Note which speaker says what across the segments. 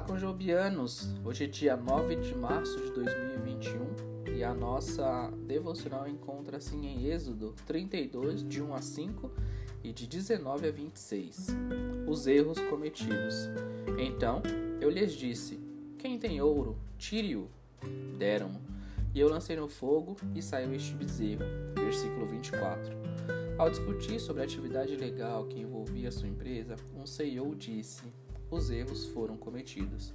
Speaker 1: conjobianos! Hoje é dia 9 de março de 2021 e a nossa devocional encontra-se em Êxodo 32, de 1 a 5 e de 19 a 26. Os erros cometidos. Então eu lhes disse: Quem tem ouro, tire-o. Deram-mo. E eu lancei no fogo e saiu este bezerro. Versículo 24. Ao discutir sobre a atividade legal que envolvia sua empresa, um CEO disse: os erros foram cometidos.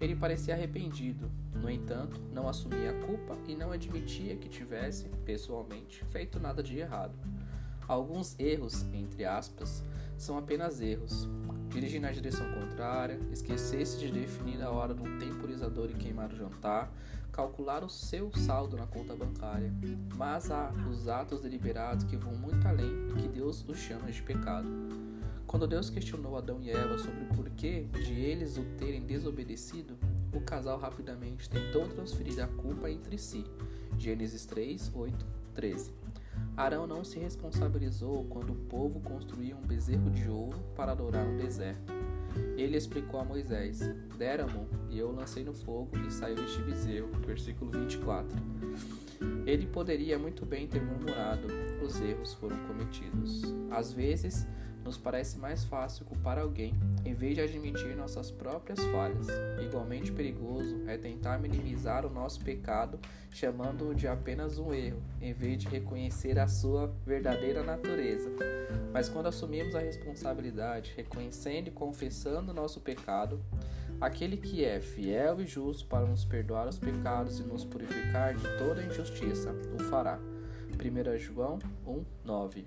Speaker 1: Ele parecia arrependido, no entanto, não assumia a culpa e não admitia que tivesse, pessoalmente, feito nada de errado. Alguns erros, entre aspas, são apenas erros. Dirigir na direção contrária, esquecer-se de definir a hora do temporizador e queimar o jantar, calcular o seu saldo na conta bancária. Mas há os atos deliberados que vão muito além e que Deus os chama de pecado. Quando Deus questionou Adão e Eva sobre o porquê de eles o terem desobedecido, o casal rapidamente tentou transferir a culpa entre si. Gênesis 3, 8, 13. Arão não se responsabilizou quando o povo construía um bezerro de ouro para adorar no deserto. Ele explicou a Moisés: Deram-mo e eu lancei no fogo e saiu este bezerro. Versículo 24. Ele poderia muito bem ter murmurado: os erros foram cometidos. Às vezes, nos parece mais fácil culpar alguém em vez de admitir nossas próprias falhas. Igualmente perigoso é tentar minimizar o nosso pecado chamando-o de apenas um erro, em vez de reconhecer a sua verdadeira natureza. Mas quando assumimos a responsabilidade, reconhecendo e confessando nosso pecado, aquele que é fiel e justo para nos perdoar os pecados e nos purificar de toda injustiça, o fará. 1 João 1, 9